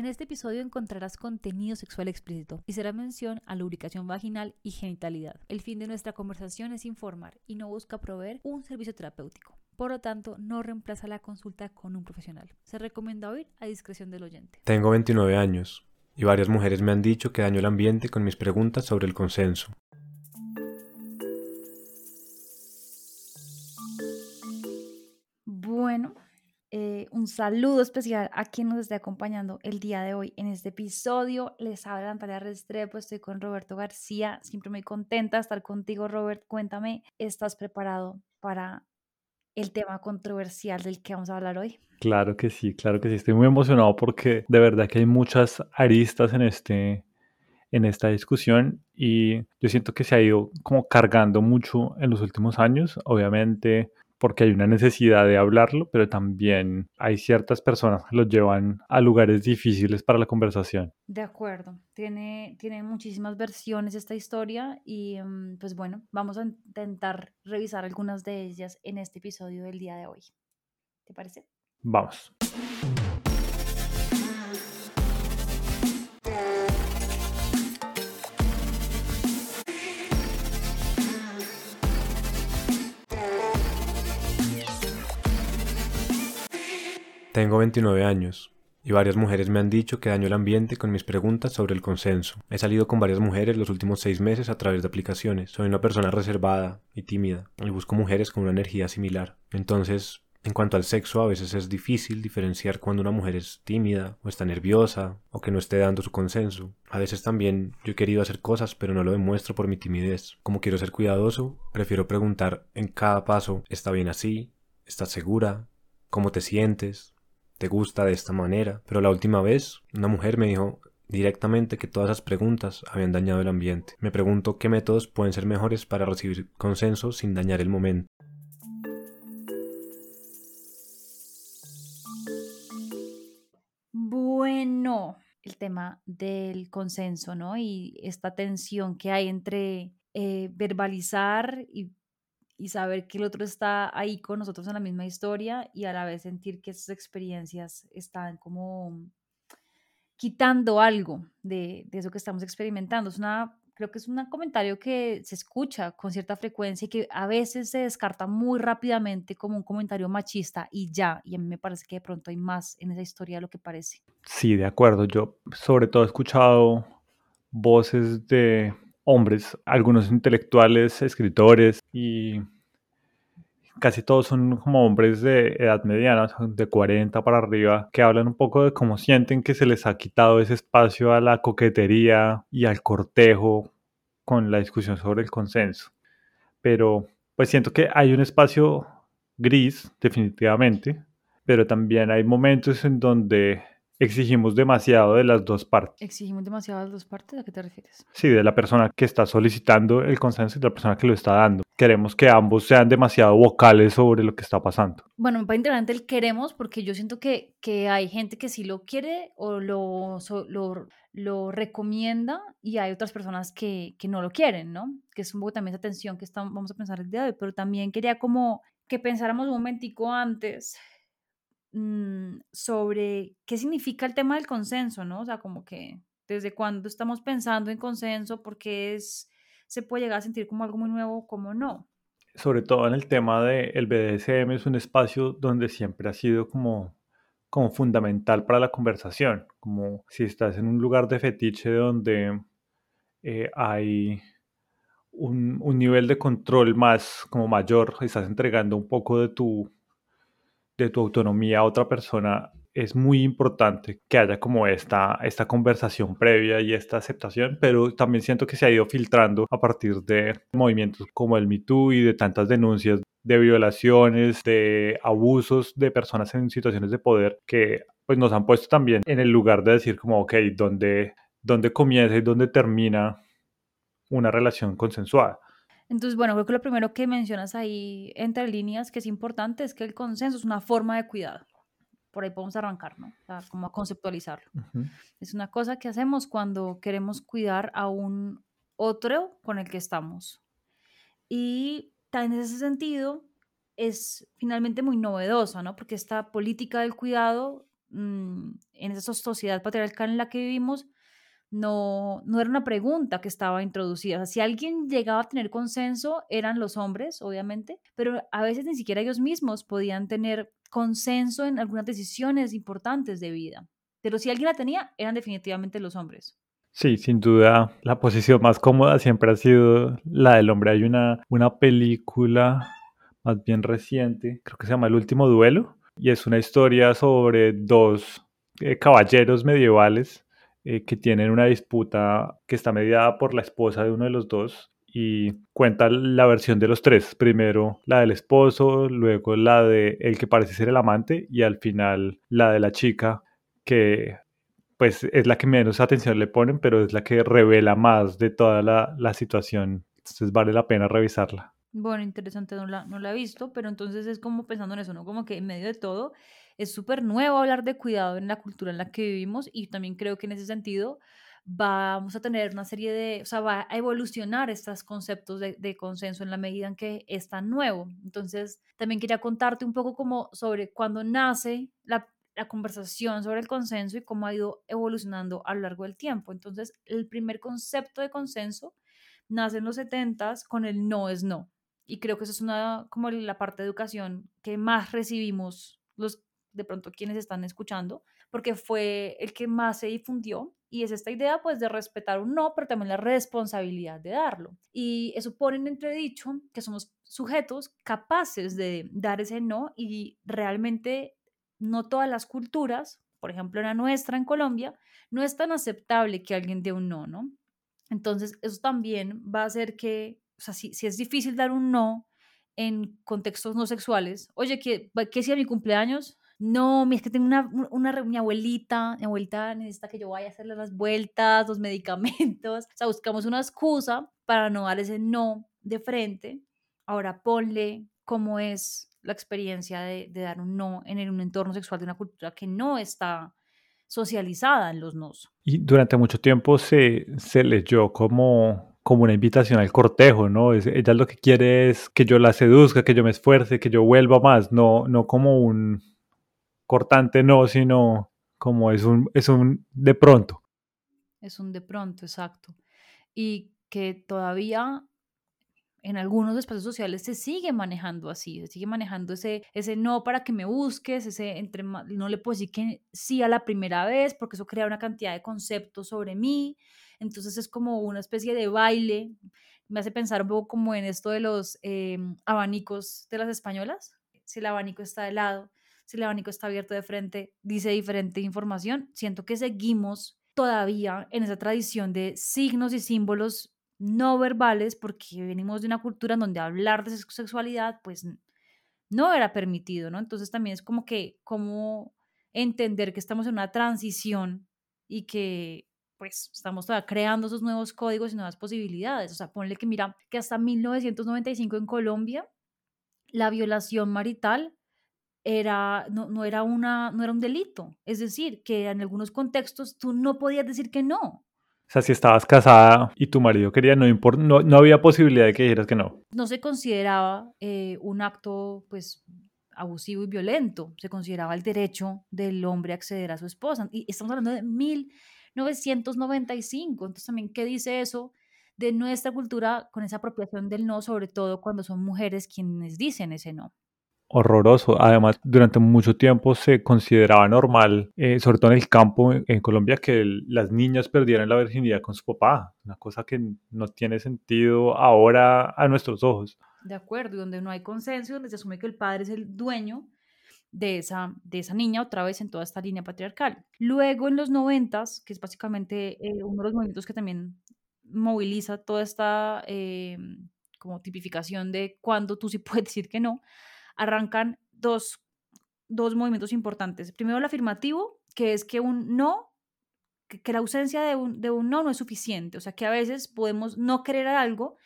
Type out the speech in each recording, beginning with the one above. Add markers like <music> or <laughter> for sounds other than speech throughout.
En este episodio encontrarás contenido sexual explícito y será mención a lubricación vaginal y genitalidad. El fin de nuestra conversación es informar y no busca proveer un servicio terapéutico. Por lo tanto, no reemplaza la consulta con un profesional. Se recomienda oír a discreción del oyente. Tengo 29 años y varias mujeres me han dicho que daño el ambiente con mis preguntas sobre el consenso. Eh, un saludo especial a quien nos esté acompañando el día de hoy en este episodio. Les habla Natalia Restrepo, estoy con Roberto García. Siempre muy contenta de estar contigo, Robert. Cuéntame, ¿estás preparado para el tema controversial del que vamos a hablar hoy? Claro que sí, claro que sí. Estoy muy emocionado porque de verdad que hay muchas aristas en este en esta discusión y yo siento que se ha ido como cargando mucho en los últimos años. Obviamente porque hay una necesidad de hablarlo, pero también hay ciertas personas que lo llevan a lugares difíciles para la conversación. De acuerdo, tiene, tiene muchísimas versiones esta historia y mm, pues bueno, vamos a intentar revisar algunas de ellas en este episodio del día de hoy. ¿Te parece? Vamos. Tengo 29 años y varias mujeres me han dicho que daño el ambiente con mis preguntas sobre el consenso. He salido con varias mujeres los últimos seis meses a través de aplicaciones. Soy una persona reservada y tímida y busco mujeres con una energía similar. Entonces, en cuanto al sexo, a veces es difícil diferenciar cuando una mujer es tímida o está nerviosa o que no esté dando su consenso. A veces también yo he querido hacer cosas pero no lo demuestro por mi timidez. Como quiero ser cuidadoso, prefiero preguntar en cada paso, ¿está bien así? ¿Estás segura? ¿Cómo te sientes? Te gusta de esta manera. Pero la última vez, una mujer me dijo directamente que todas esas preguntas habían dañado el ambiente. Me pregunto qué métodos pueden ser mejores para recibir consenso sin dañar el momento. Bueno, el tema del consenso, ¿no? Y esta tensión que hay entre eh, verbalizar y y saber que el otro está ahí con nosotros en la misma historia y a la vez sentir que esas experiencias están como quitando algo de, de, eso que estamos experimentando. Es una, creo que es un comentario que se escucha con cierta frecuencia y que a veces se descarta muy rápidamente como un comentario machista y ya, y a mí me parece que de pronto hay más en esa historia de lo que parece. Sí, de acuerdo. Yo sobre todo he escuchado voces de hombres, algunos intelectuales, escritores y casi todos son como hombres de edad mediana, de 40 para arriba, que hablan un poco de cómo sienten que se les ha quitado ese espacio a la coquetería y al cortejo con la discusión sobre el consenso. Pero pues siento que hay un espacio gris, definitivamente, pero también hay momentos en donde exigimos demasiado de las dos partes. ¿Exigimos demasiado de las dos partes? ¿A qué te refieres? Sí, de la persona que está solicitando el consenso y de la persona que lo está dando. Queremos que ambos sean demasiado vocales sobre lo que está pasando. Bueno, me parece interesante el queremos porque yo siento que, que hay gente que sí lo quiere o lo, lo, lo recomienda y hay otras personas que, que, no lo quieren, ¿no? Que es un poco también esa tensión que estamos, vamos a pensar el día de hoy, pero también quería como que pensáramos un momentico antes Mm, sobre qué significa el tema del consenso, ¿no? O sea, como que desde cuándo estamos pensando en consenso, porque es, se puede llegar a sentir como algo muy nuevo, como no. Sobre todo en el tema del BDSM es un espacio donde siempre ha sido como, como fundamental para la conversación, como si estás en un lugar de fetiche donde eh, hay un, un nivel de control más como mayor, estás entregando un poco de tu de tu autonomía a otra persona, es muy importante que haya como esta, esta conversación previa y esta aceptación, pero también siento que se ha ido filtrando a partir de movimientos como el Me y de tantas denuncias de violaciones, de abusos de personas en situaciones de poder que pues nos han puesto también en el lugar de decir como, ok, ¿dónde, dónde comienza y dónde termina una relación consensuada? Entonces, bueno, creo que lo primero que mencionas ahí entre líneas que es importante es que el consenso es una forma de cuidado. Por ahí podemos arrancar, ¿no? O sea, como a conceptualizarlo. Es una cosa que hacemos cuando queremos cuidar a un otro con el que estamos. Y en ese sentido es finalmente muy novedosa, ¿no? Porque esta política del cuidado mm, en esa sociedad patriarcal en la que vivimos, no, no era una pregunta que estaba introducida. Si alguien llegaba a tener consenso, eran los hombres, obviamente, pero a veces ni siquiera ellos mismos podían tener consenso en algunas decisiones importantes de vida. Pero si alguien la tenía, eran definitivamente los hombres. Sí, sin duda, la posición más cómoda siempre ha sido la del hombre. Hay una, una película más bien reciente, creo que se llama El último duelo, y es una historia sobre dos eh, caballeros medievales eh, que tienen una disputa que está mediada por la esposa de uno de los dos y cuenta la versión de los tres. Primero la del esposo, luego la de el que parece ser el amante y al final la de la chica que pues es la que menos atención le ponen, pero es la que revela más de toda la, la situación. Entonces vale la pena revisarla. Bueno, interesante, no la, no la he visto, pero entonces es como pensando en eso, ¿no? Como que en medio de todo es súper nuevo hablar de cuidado en la cultura en la que vivimos y también creo que en ese sentido vamos a tener una serie de, o sea, va a evolucionar estos conceptos de, consenso en la medida en que es tan nuevo. Entonces, también quería contarte un poco como sobre cuándo nace la, la conversación sobre el consenso y cómo ha ido evolucionando a lo largo del tiempo. Entonces, el primer concepto de consenso nace en los 70 con el no es no. Y creo que eso es una como la parte de educación que más recibimos los de pronto quienes están escuchando, porque fue el que más se difundió y es esta idea pues de respetar un no, pero también la responsabilidad de darlo. Y eso pone en entredicho que somos sujetos capaces de dar ese no y realmente no todas las culturas, por ejemplo la nuestra en Colombia, no es tan aceptable que alguien dé un no, ¿no? Entonces eso también va a hacer que, o sea, si, es difícil dar un no en contextos no sexuales, oye, que, que si a mi cumpleaños no, es que tengo una, una, mi abuelita, mi abuelita necesita que yo vaya a hacerle las vueltas, los <laughs> medicamentos, o sea, buscamos una excusa para no dar ese no de frente. Ahora ponle cómo es la experiencia de, dar un no en un entorno sexual de una cultura que no está socializada en los nos. Y durante mucho tiempo se, se leyó como, como una invitación al cortejo, ¿no? Es, ella lo que quiere es que yo la seduzca, que yo me esfuerce, que yo vuelva más, no, no como un, cortante no, sino como es un, es un de pronto. Es un de pronto, exacto. Y que todavía en algunos espacios sociales se sigue manejando así, se sigue manejando ese, ese no para que me busques, ese entre no le puedo decir que sí a la primera vez, porque eso crea una cantidad de conceptos sobre mí, entonces es como una especie de baile, me hace pensar un poco como en esto de los em, abanicos de las españolas, si el abanico está de lado, si el abanico está abierto de frente, dice diferente información. Siento que seguimos todavía en esa tradición de signos y símbolos no verbales porque venimos de una cultura en donde hablar de sexualidad pues no era permitido, ¿no? Entonces también es como que, como entender que estamos en una transición y que pues estamos todavía creando esos nuevos códigos y nuevas posibilidades. O sea, ponle que mira que hasta 1995 en Colombia la violación marital era, no, no, era una, no era un delito. Es decir, que en algunos contextos tú no podías decir que no. O sea, si estabas casada y tu marido quería, no, no, no había posibilidad de que dijeras que no. No se consideraba eh, un acto, pues, abusivo y violento. Se consideraba el derecho del hombre a acceder a su esposa. Y estamos hablando de 1995. Entonces, también, ¿qué dice eso de nuestra cultura con esa apropiación del no, sobre todo cuando son mujeres quienes dicen ese no? Horroroso. Además, durante mucho tiempo se consideraba normal, eh, sobre todo en el campo en, Colombia, que las niñas perdieran la virginidad con su papá, una cosa que no tiene sentido ahora a nuestros ojos. De acuerdo, donde no hay consenso, donde se asume que el padre es el dueño de esa, de esa niña, otra vez en toda esta línea patriarcal. Luego, en los noventas, que es básicamente eh, uno de los movimientos que también moviliza toda esta eh, como tipificación de cuándo tú sí <laughs> puedes decir que no, arrancan dos, dos movimientos importantes. Primero el afirmativo, que es que un no, que, la ausencia de un, de un no no es suficiente. O sea, que a veces podemos no querer algo,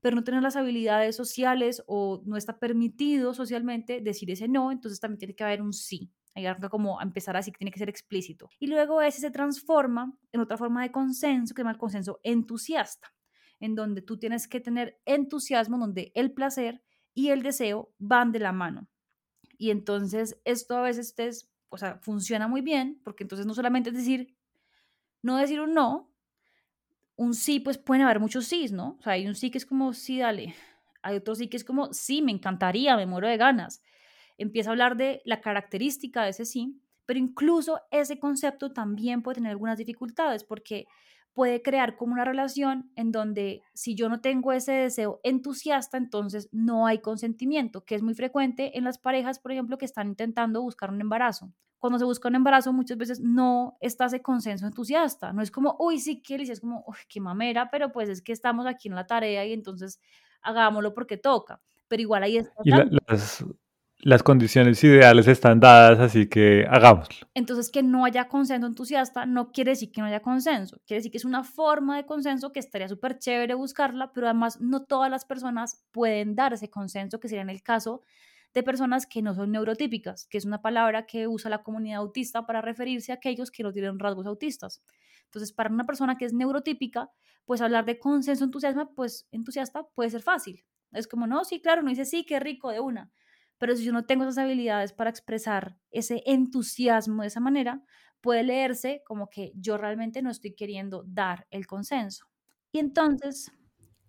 pero no tener las habilidades sociales o no está permitido socialmente decir ese no, entonces también tiene que haber un sí. Ahí arranca como a empezar así, que tiene que ser explícito. Y luego ese se transforma en otra forma de consenso, que se llama el consenso entusiasta, en donde tú tienes que tener entusiasmo, donde el placer y el deseo van de la mano. Y entonces esto a veces ustedes o sea, funciona muy bien, porque entonces no solamente es decir, no decir un no, un sí, pues pueden haber muchos sís, ¿no? O sea, hay un sí que es como, sí, dale. Hay otro sí que es como, sí, me encantaría, me muero de ganas. Empieza a hablar de la característica de ese sí, pero incluso ese concepto también puede tener algunas dificultades porque puede crear como una relación en donde si yo no tengo ese deseo entusiasta, entonces no hay consentimiento, que es muy frecuente en las parejas, por ejemplo, que están intentando buscar un embarazo. Cuando se busca un embarazo, muchas veces no está ese consenso entusiasta. No es como, uy, sí, qué es como, uy, qué mamera, pero pues es que estamos aquí en la tarea y entonces hagámoslo porque toca. Pero igual ahí está. Y las, las condiciones ideales están dadas, así que hagámoslo. Entonces, que no haya consenso entusiasta no quiere decir que no haya consenso, quiere decir que es una forma de consenso que estaría súper chévere buscarla, pero además no todas las personas pueden dar ese consenso, que sería en el caso de personas que no son neurotípicas, que es una palabra que usa la comunidad autista para referirse a aquellos que no tienen rasgos autistas. Entonces, para una persona que es neurotípica, pues hablar de consenso entusiasmo, pues entusiasta puede ser fácil. Es como, no, sí, claro, no dice sí, qué rico de una pero si yo no tengo esas habilidades para expresar ese entusiasmo de esa manera, puede leerse como que yo realmente no estoy queriendo dar el consenso. Y entonces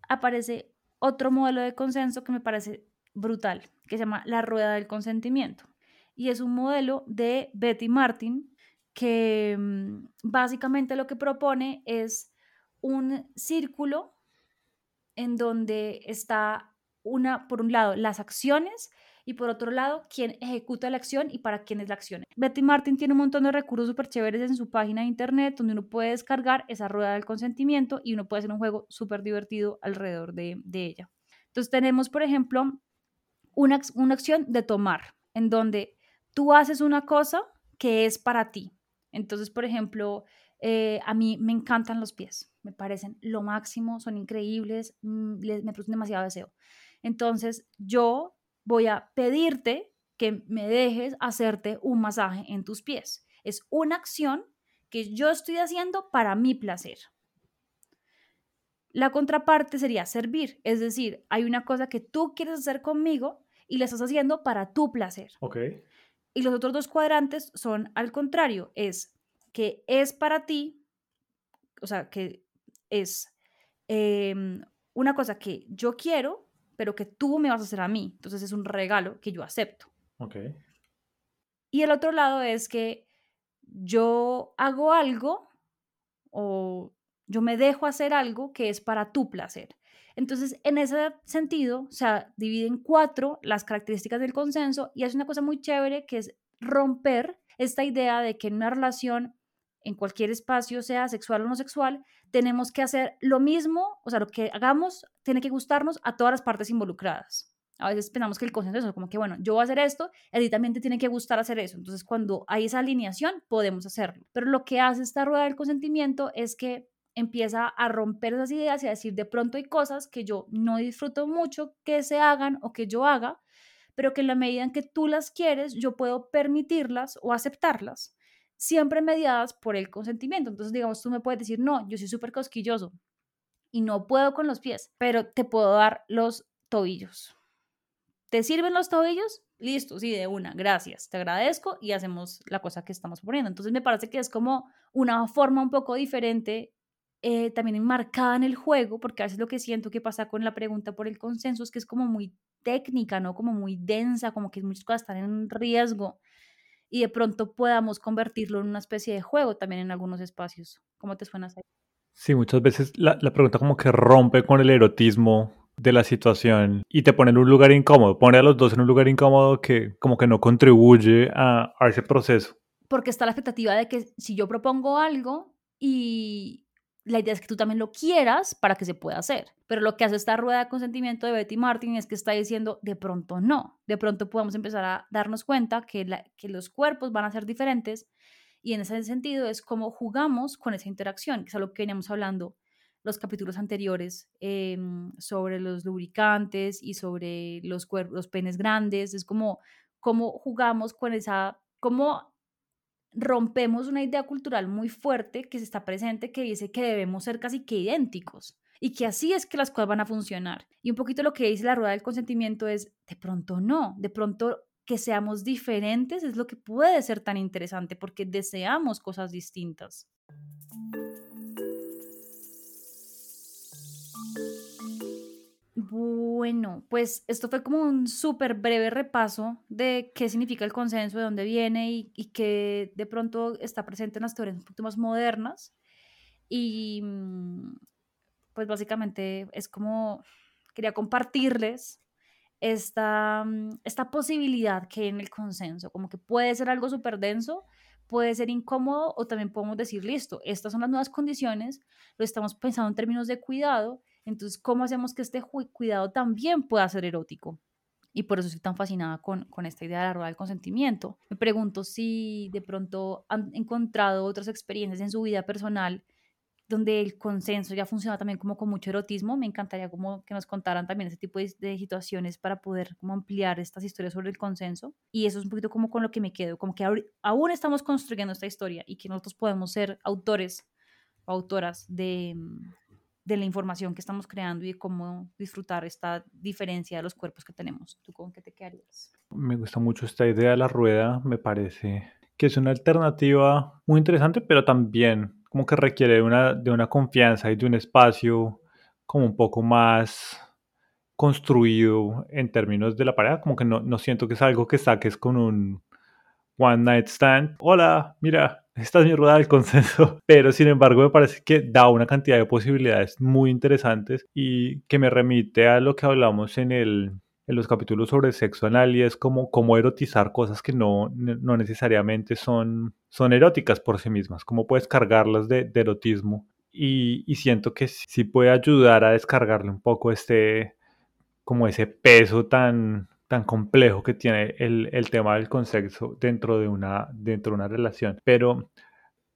aparece otro modelo de consenso que me parece brutal, que se llama la rueda del consentimiento. Y es un modelo de Betty Martin que mm, básicamente lo que propone es un círculo en donde está una, por un lado, las acciones y por otro lado, quién ejecuta la acción y para quién es la acción. Betty Martin tiene un montón de recursos súper chéveres en su página de internet donde uno puede descargar esa rueda del consentimiento y uno puede hacer un juego súper divertido alrededor de, ella. Entonces tenemos, por ejemplo, una, una acción de tomar, en donde tú haces una cosa que es para ti. Entonces, por ejemplo, eh, a mí me encantan los pies, me parecen lo máximo, son increíbles, mm, me producen demasiado deseo. Entonces, yo voy a pedirte que me dejes hacerte un masaje en tus pies. Es una acción que yo estoy haciendo para mi placer. La contraparte sería servir, es decir, hay una cosa que tú quieres hacer conmigo y la estás haciendo para tu placer. Ok. Y los otros dos cuadrantes son al contrario, es que es para ti, o sea, que es em, una cosa que yo quiero pero que tú me vas a hacer a mí. Entonces es un regalo que yo acepto. Ok. Y el otro lado es que yo hago algo o yo me dejo hacer algo que es para tu placer. Entonces, en ese sentido, se divide en cuatro las características del consenso y es una cosa muy chévere que es romper esta idea de que en una relación en cualquier espacio, sea sexual o no sexual, tenemos que hacer lo mismo, o sea, lo que hagamos tiene que gustarnos a todas las partes involucradas. A veces pensamos que el consenso es como que, bueno, yo voy a hacer esto, a ti también te tiene que gustar hacer eso. Entonces, cuando hay esa alineación, podemos hacerlo. Pero lo que hace esta rueda del consentimiento es que empieza a romper esas ideas y a decir, de pronto hay cosas que yo no disfruto mucho que se hagan o que yo haga, pero que en la medida en que tú las quieres, yo puedo permitirlas o aceptarlas siempre mediadas por el consentimiento. Entonces, digamos, tú me puedes decir, no, yo soy súper cosquilloso y no puedo con los pies, pero te puedo dar los tobillos. ¿Te sirven los tobillos? Listo, sí, de una, gracias, te agradezco y hacemos la cosa que estamos poniendo. Entonces me parece que es como una forma un poco diferente, eh, también enmarcada en el juego, porque a veces lo que siento que pasa con la pregunta por el consenso es que es como muy técnica, ¿no? Como muy densa, como que muchas cosas están en riesgo y de pronto podamos convertirlo en una especie de juego también en algunos espacios. ¿Cómo te suena? Sí, muchas veces la, pregunta como que rompe con el erotismo de la situación y te pone en un lugar incómodo, pone a los dos en un lugar incómodo que como que no contribuye a, a ese proceso. Porque está la expectativa de que si yo propongo algo y la idea es que tú también lo quieras para que se pueda hacer. Pero lo que hace esta rueda de consentimiento de Betty Martin es que está diciendo, de pronto no, de pronto podemos empezar a darnos cuenta que, que los cuerpos van a ser diferentes y en ese sentido es como jugamos con esa interacción, que es algo que veníamos hablando los capítulos anteriores em, sobre los lubricantes y sobre los, los penes grandes, es como cómo jugamos con esa, cómo rompemos una idea cultural muy fuerte que se está presente que dice que debemos ser casi que idénticos y que así es que las cosas van a funcionar. Y un poquito lo que dice la rueda del consentimiento es, de pronto no, de pronto que seamos diferentes es lo que puede ser tan interesante porque deseamos cosas distintas. Bueno, pues esto fue como un súper breve repaso de qué significa el consenso, de dónde viene y, que de pronto está presente en las teorías un más modernas. Y mm, pues básicamente es como, quería compartirles esta, mm, esta posibilidad que hay en el consenso, como que puede ser algo súper denso, puede ser incómodo o también podemos decir, listo, estas son las nuevas condiciones, lo estamos pensando en términos de cuidado, entonces, ¿cómo hacemos que este cuidado también pueda ser erótico? Y por eso estoy tan fascinada con, esta idea de la rueda del consentimiento. Me pregunto si de pronto han encontrado otras experiencias en su vida personal donde el consenso ya funciona también como con mucho erotismo. Me encantaría como que nos contaran también ese tipo de, situaciones para poder ampliar estas historias sobre el consenso. Y eso es un poquito como con lo que me quedo, como que aún estamos construyendo esta historia y que nosotros podemos ser autores o autoras de, de la información que estamos creando y cómo disfrutar esta diferencia de los cuerpos que tenemos. ¿Tú con qué te quedarías? Me gusta mucho esta idea de la rueda, me parece que es una alternativa muy interesante, pero también como que requiere una, de una confianza y de un espacio como un poco más construido en términos de la pareja, como que no, no siento que es algo que saques con un one night stand. Hola, mira, esta es mi rueda del consenso, <laughs> pero sin embargo me parece que da una cantidad de posibilidades muy interesantes y que me remite a lo que hablamos en el en los capítulos sobre sexo anal y es como cómo erotizar cosas que no, no necesariamente son, son eróticas por sí mismas, cómo puedes cargarlas de, de erotismo. Y, y, siento que sí puede ayudar a descargarle un poco este, como ese peso tan, tan complejo que tiene el, el tema del consenso dentro de una, dentro de una relación. Pero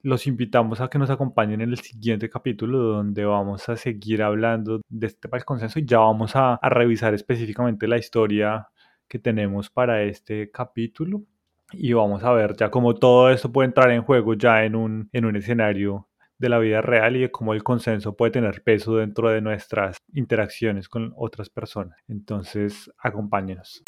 los invitamos a que nos acompañen en el siguiente capítulo donde vamos a seguir hablando de este tema del consenso y ya vamos a, a, revisar específicamente la historia que tenemos para este capítulo y vamos a ver ya cómo todo esto puede entrar en juego ya en un, en un escenario de la vida real y de cómo el consenso puede tener peso dentro de nuestras interacciones con otras personas. Entonces, acompáñenos.